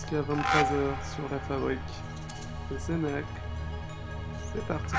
jusqu'à 23h sur la fabrique de Sénac. C'est parti.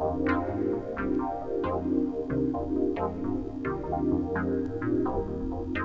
Thank you.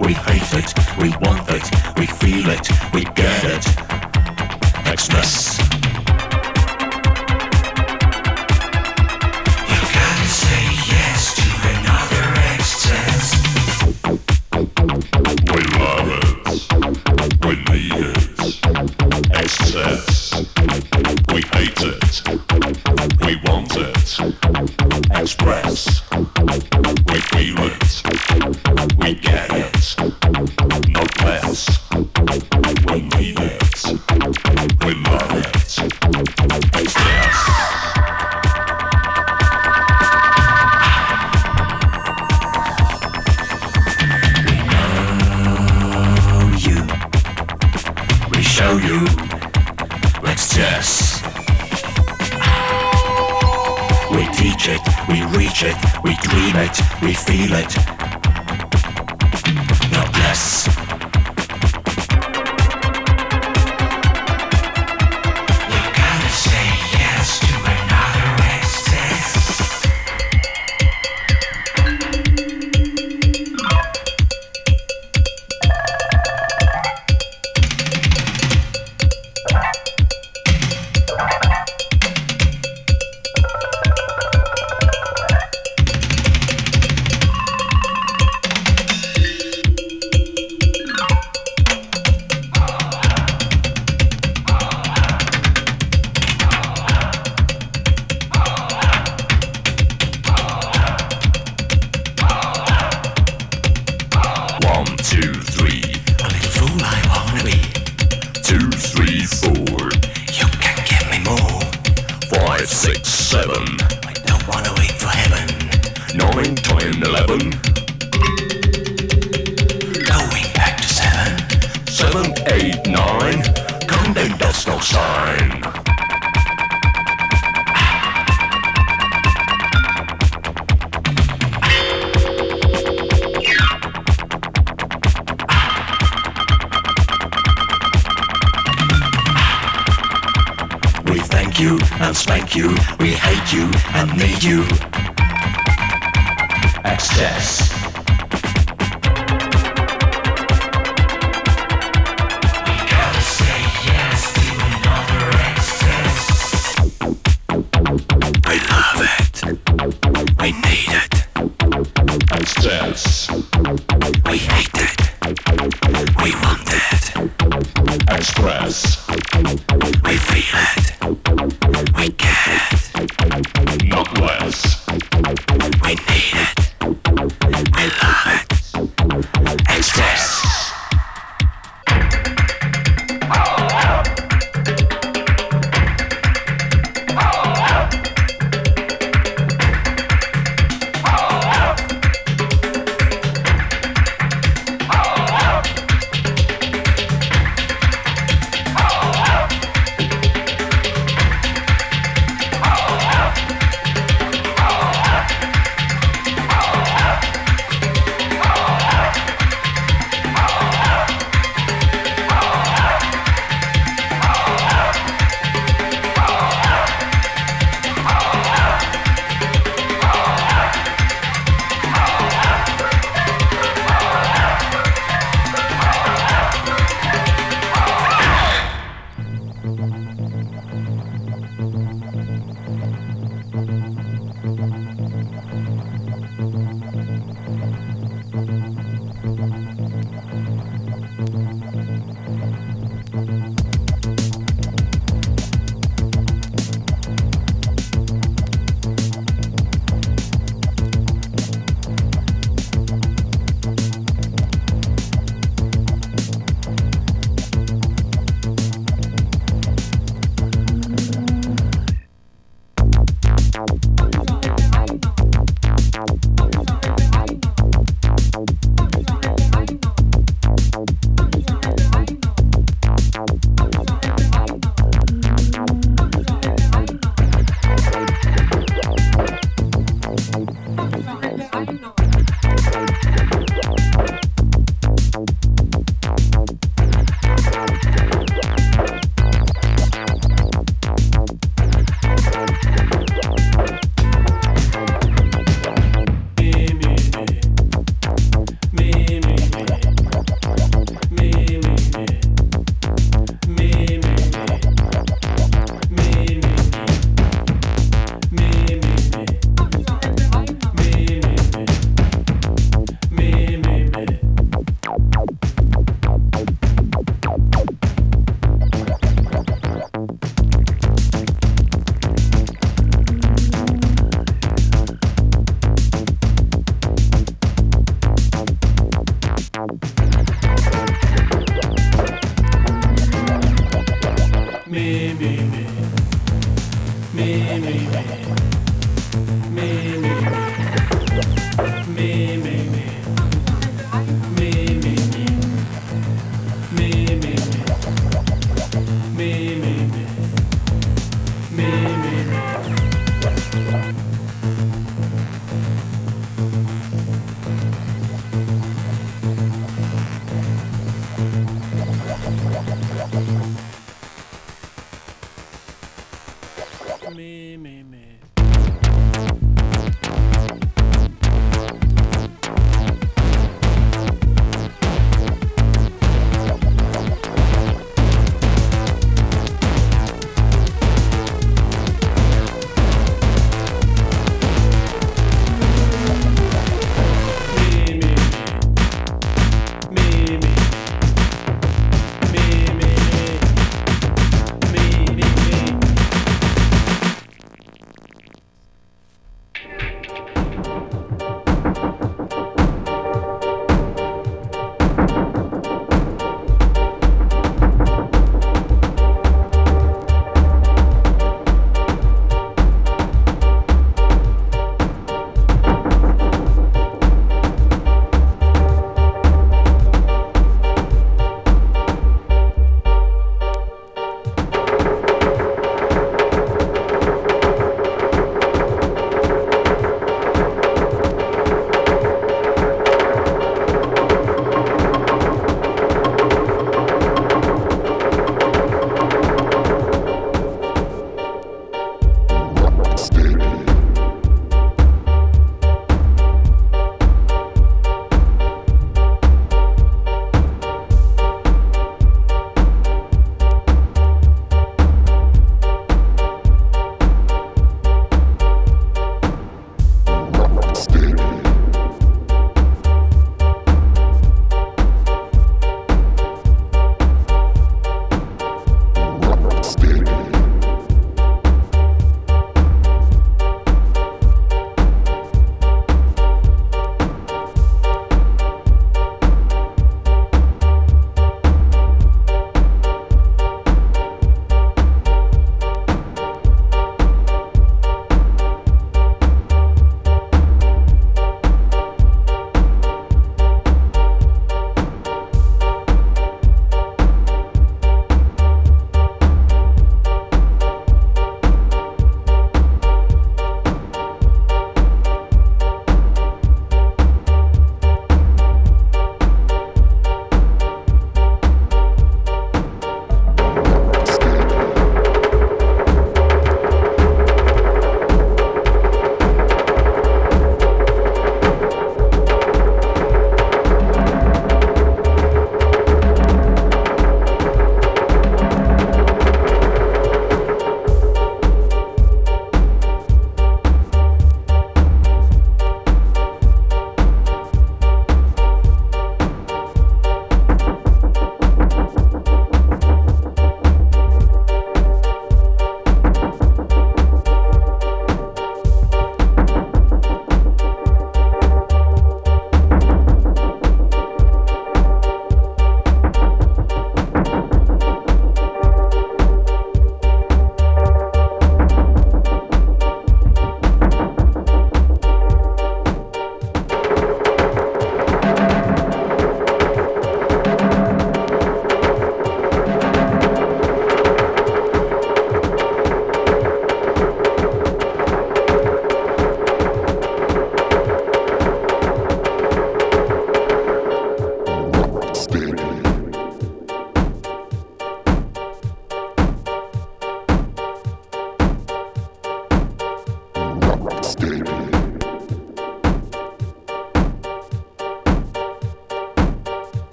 We hate it, we want it, we feel it, we get it. Express. later.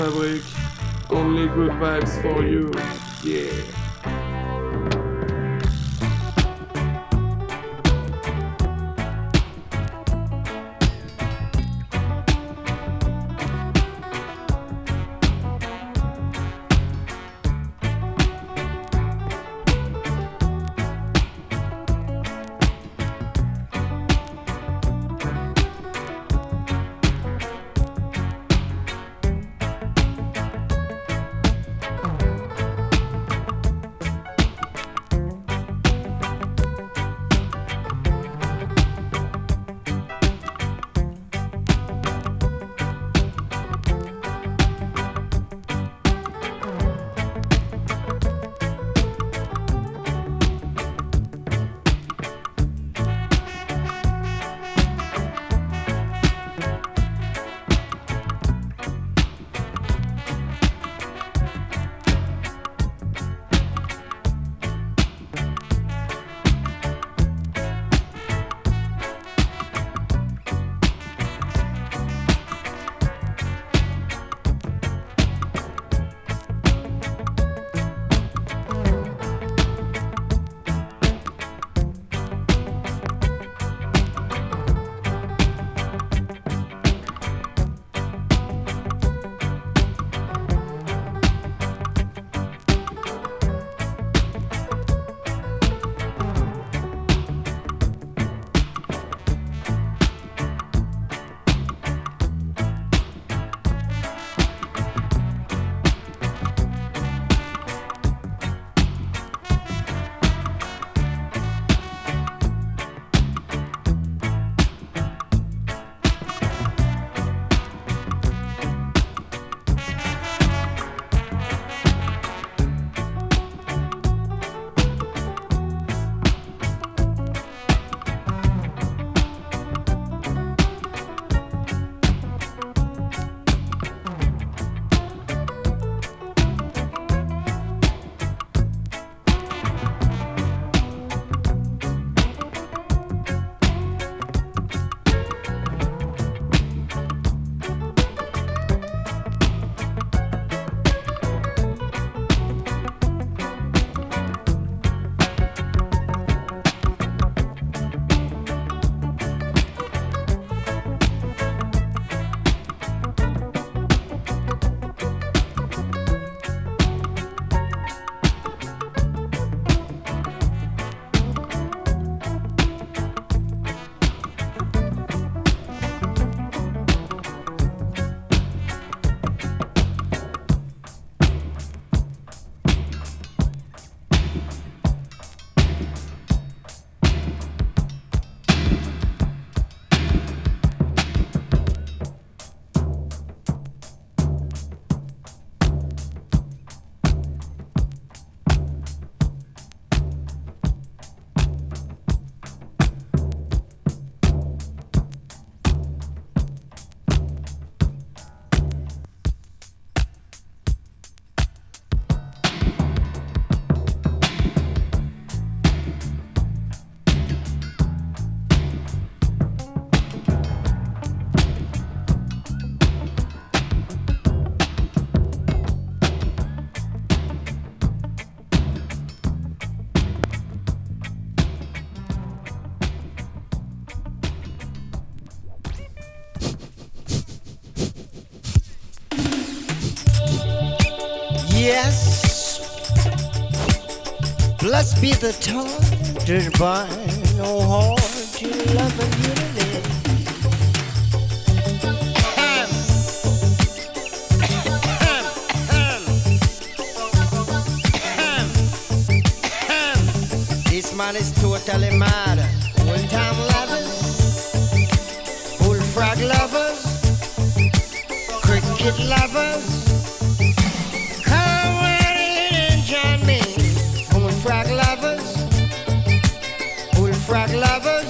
Cénacle be the tortured by no heart to love and unity. this man is totally mad. Old time lovers, bullfrog lovers, cricket lovers. Rock lovers.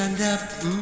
Get up, stand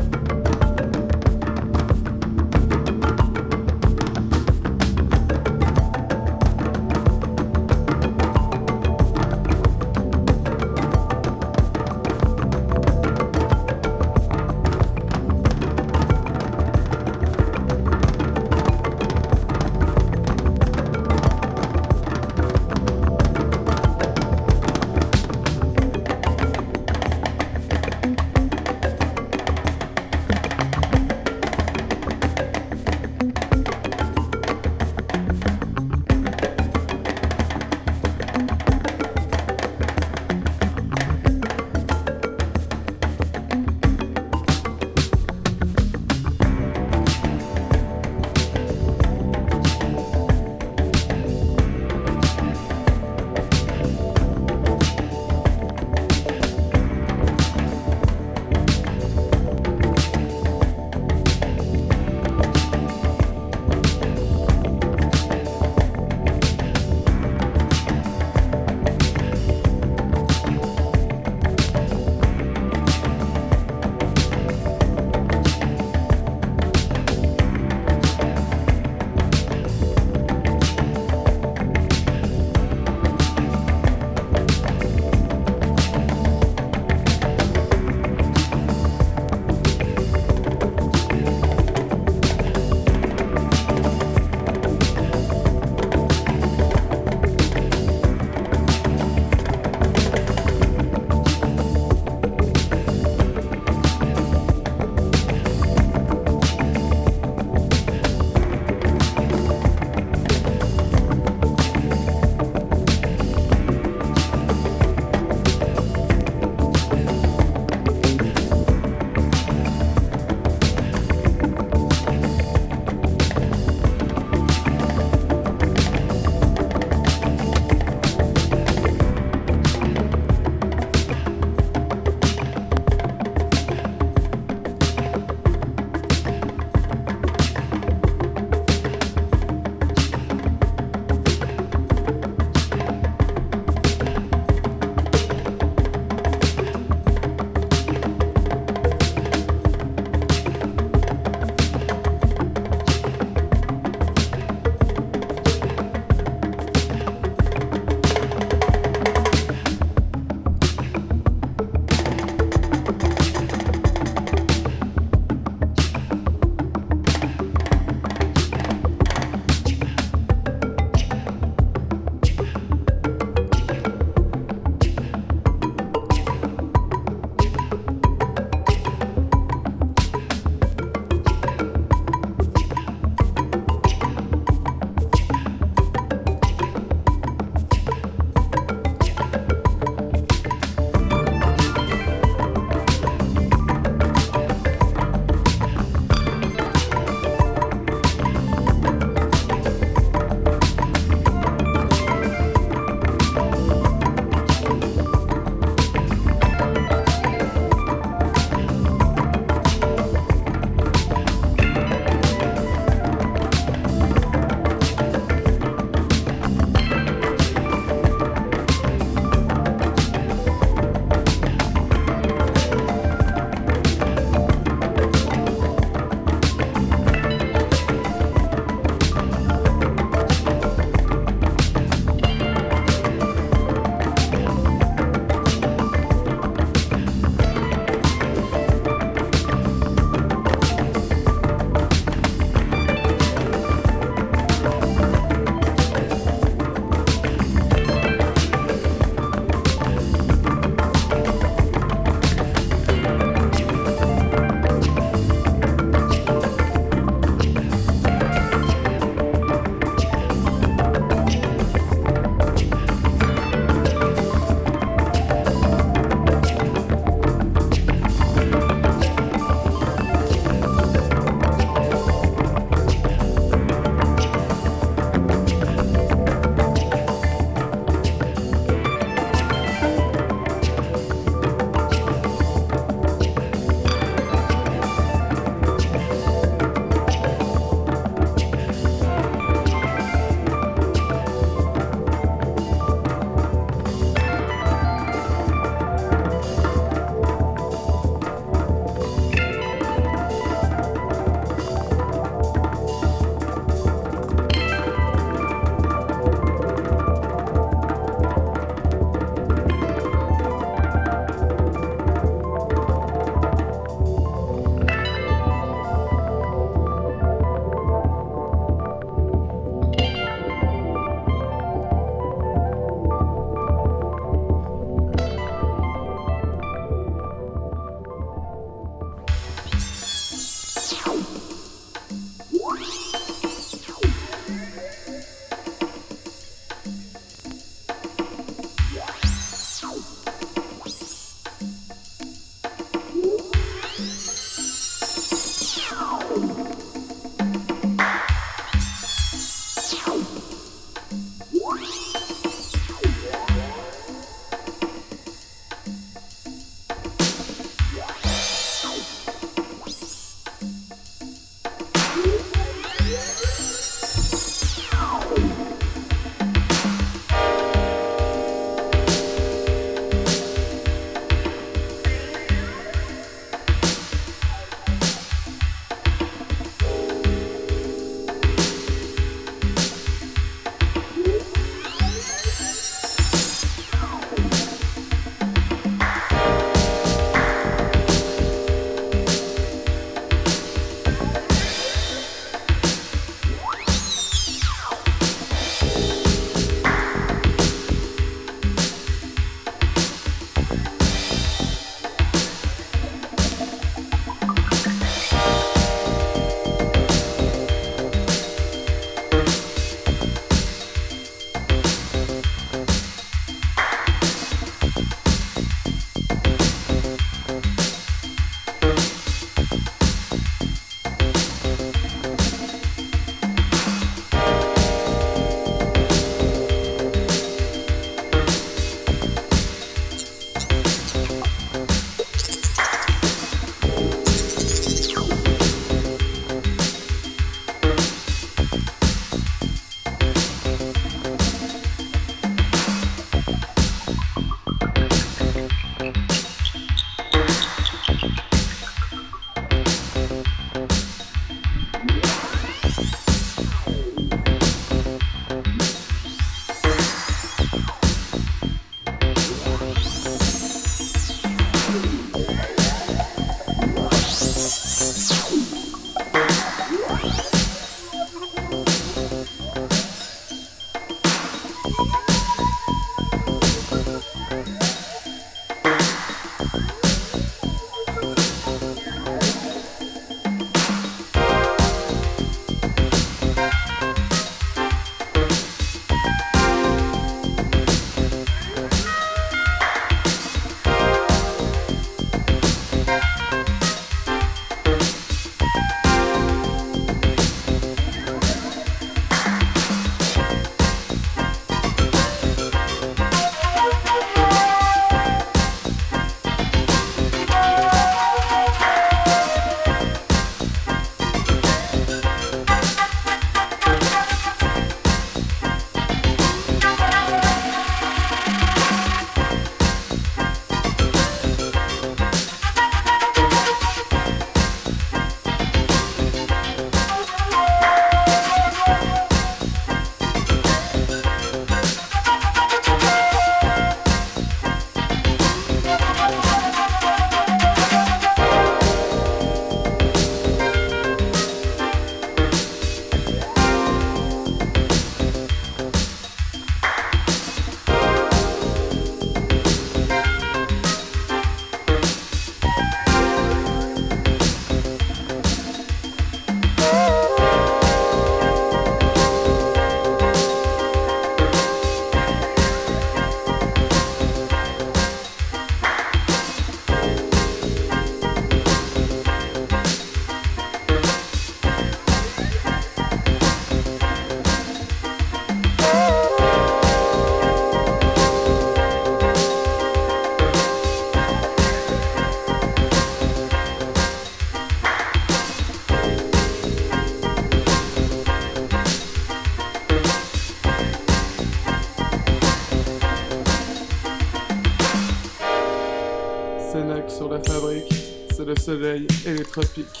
soleil et les tropiques.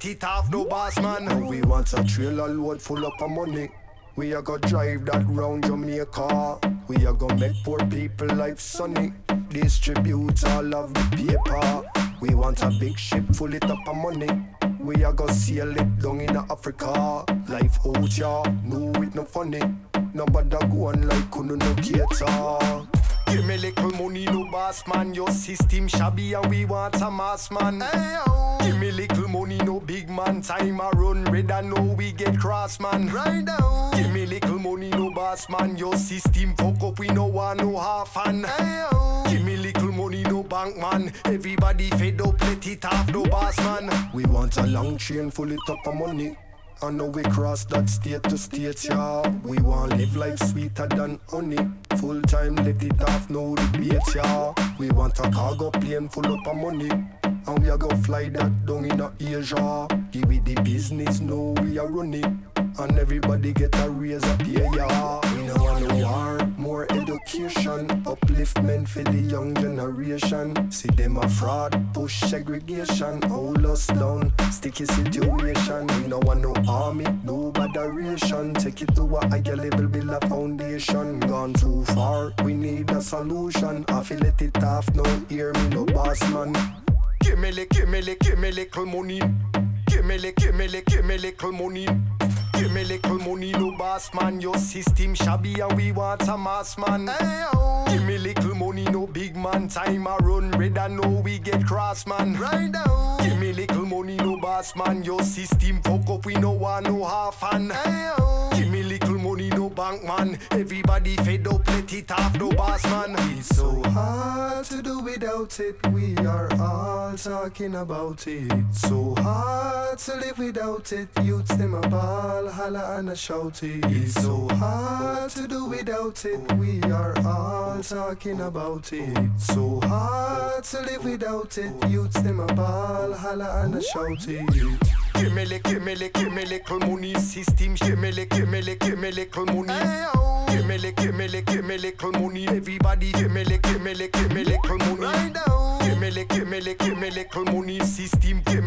Up, it off, no boss man. We want a trailer load full up of money. We are gonna drive that round Jamaica. We are gonna make poor people life sunny. Distribute all of the paper. We want a big ship full it up of money. We are gonna sail it down in Africa. Life out ya, no it no funny. Nobody go on like kuno no cater. Give me little money, no boss man. Your system shabby and we want a mass man. Hey, oh. Give me little money, no big man. Time a run red and know we get cross man. Right now. Give me little money, no boss man. Your system fuck up, we no want no half hand. Hey, oh. Give me little money, no bank man. Everybody fed up, let it off, no boss man. We want a long chain full it up of money. I know we cross that state to state, yeah. We want live life sweeter than honey. Full time, let it off, no debate, yeah. We want a cargo plane full up of money. And we are gonna fly that down in a Asia. Give it the business, no, we are running. And everybody get a raise up here, yeah. We no upliftment for the young generation. See them a fraud, push segregation, hold us down. Sticky situation, we no want no army, no moderation. Take it to a higher level, build a foundation. Gone too far, we need a solution. I feel let it off, no hear me, no boss man. Give me, li- give me, li- give me little money. Give me, li- give me, give me little money. Give me little money, no boss man. Your system shabby and we want a mass man. Give me little money, no big man. Time a run red and know we get cross man. Right now. Give me little money, no boss man. Your system fuck up, we no want no half hand. Give me little money, no bank man. Everybody fed up, let it off, no boss man. It's so hard to do without it. We are all talking about it. So hard to live without it. Youths them a ball, holla and a shout it. It's so hard to do without it. We are all talking about it. So hard to live without it. Youths them a ball, holla and a shout it. Give me, li- give me, li- give me little money system. Give me, li- give me, li- give me little money. Give me, li- give me, li- give me little money. Everybody, give me, li- give me, li- give me little money. Give me, li- give me, li- give me little money system. Give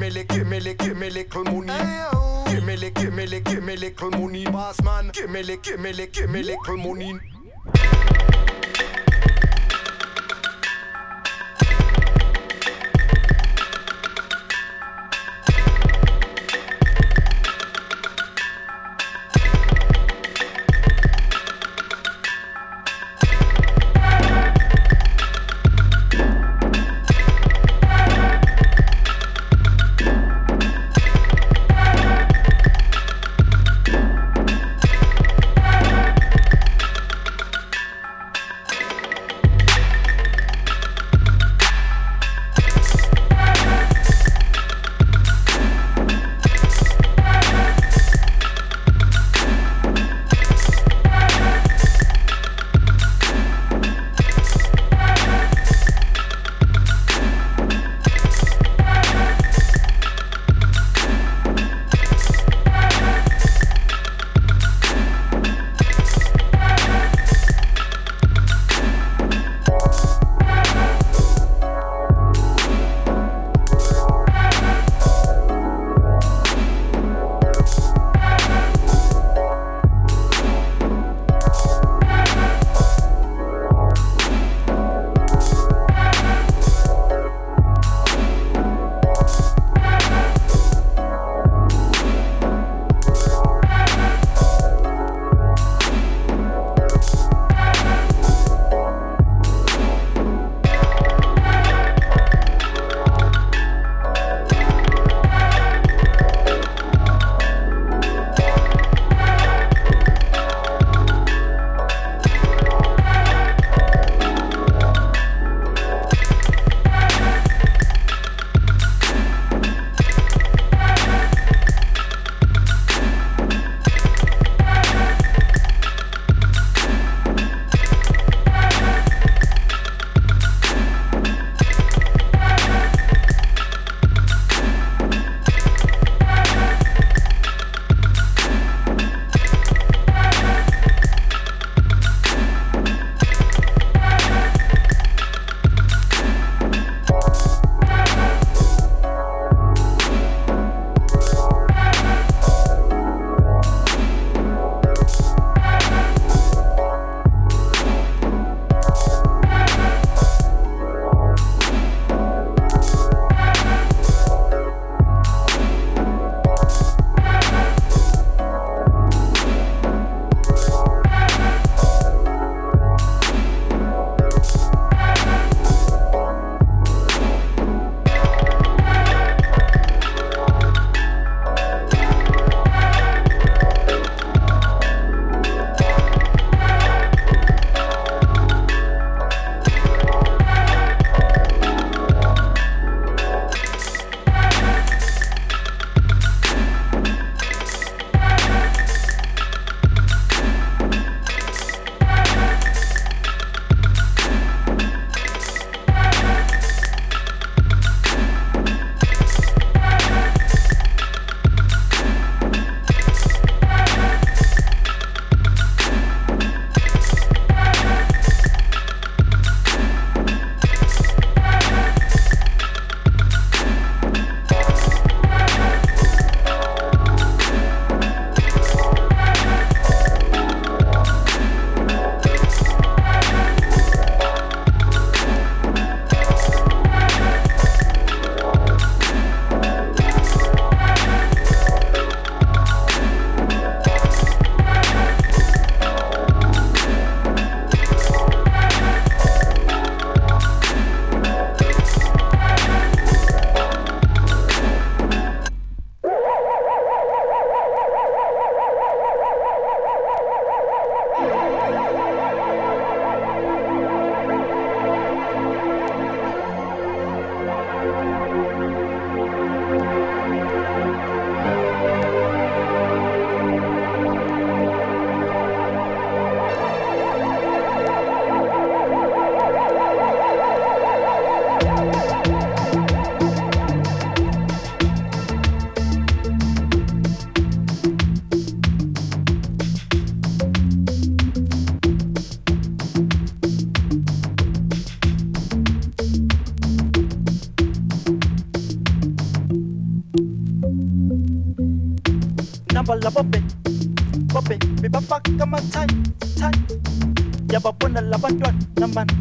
abantwana namani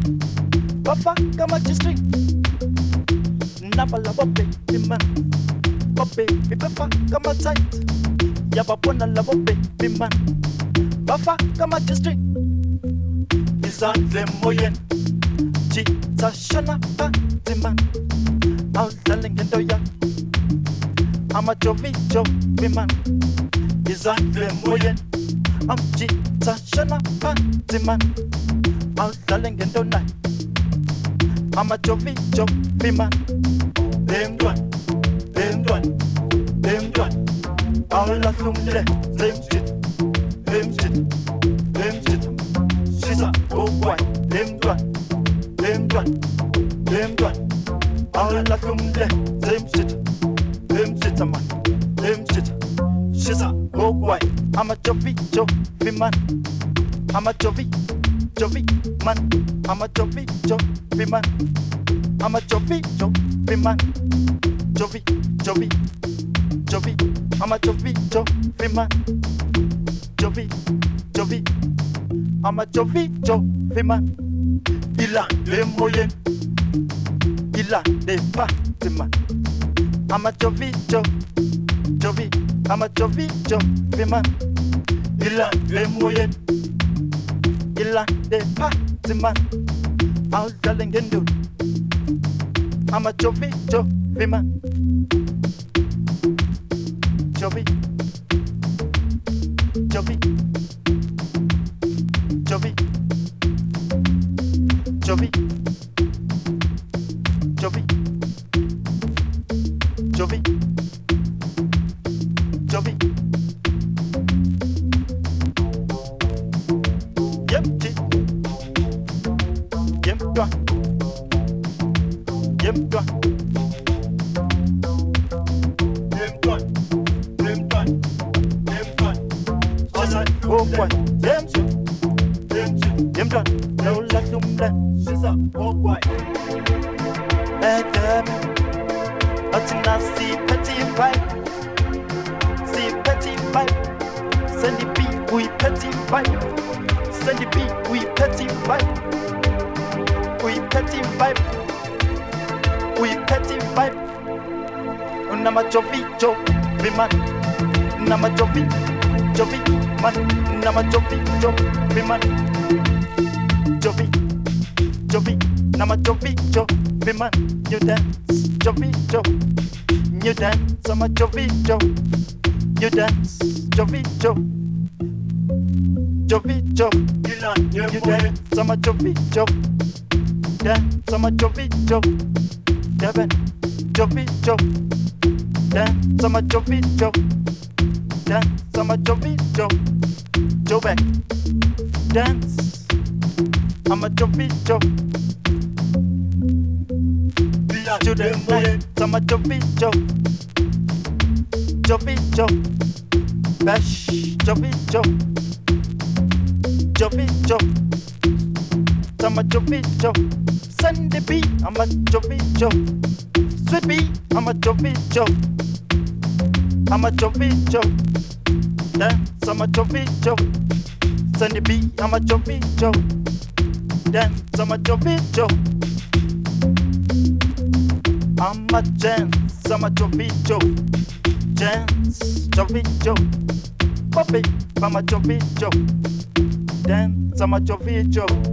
bafaka amajistrini nabala babhebi mani babhebi befaka amatayiti yababona labo bhebi mani bafaka amajistrini izandla emoyeni I'm a jovi, jovi man. Is that the emoyeni Jovi, Jovi man, Jovi, Jovi, Jovi. I'm a Jovi, Jovi man, Jovi, Jovi. I'm a Jovi, Jovi man. Il a les moyennes, il a des bâtiments. I'm a Jovi, Jovi, Jovi. I'm a Jovi, Jovi man. Il a les moyennes, il a des bâtiments. All darling and dude. I'm a Jovi, Jovi man. Jovi. Sama Chomicho. Den Sama Chomicho. I'm a chance, Sama Chomicho. Chance, Chomicho. Papi, Mama Chomicho. Den Sama Chomicho.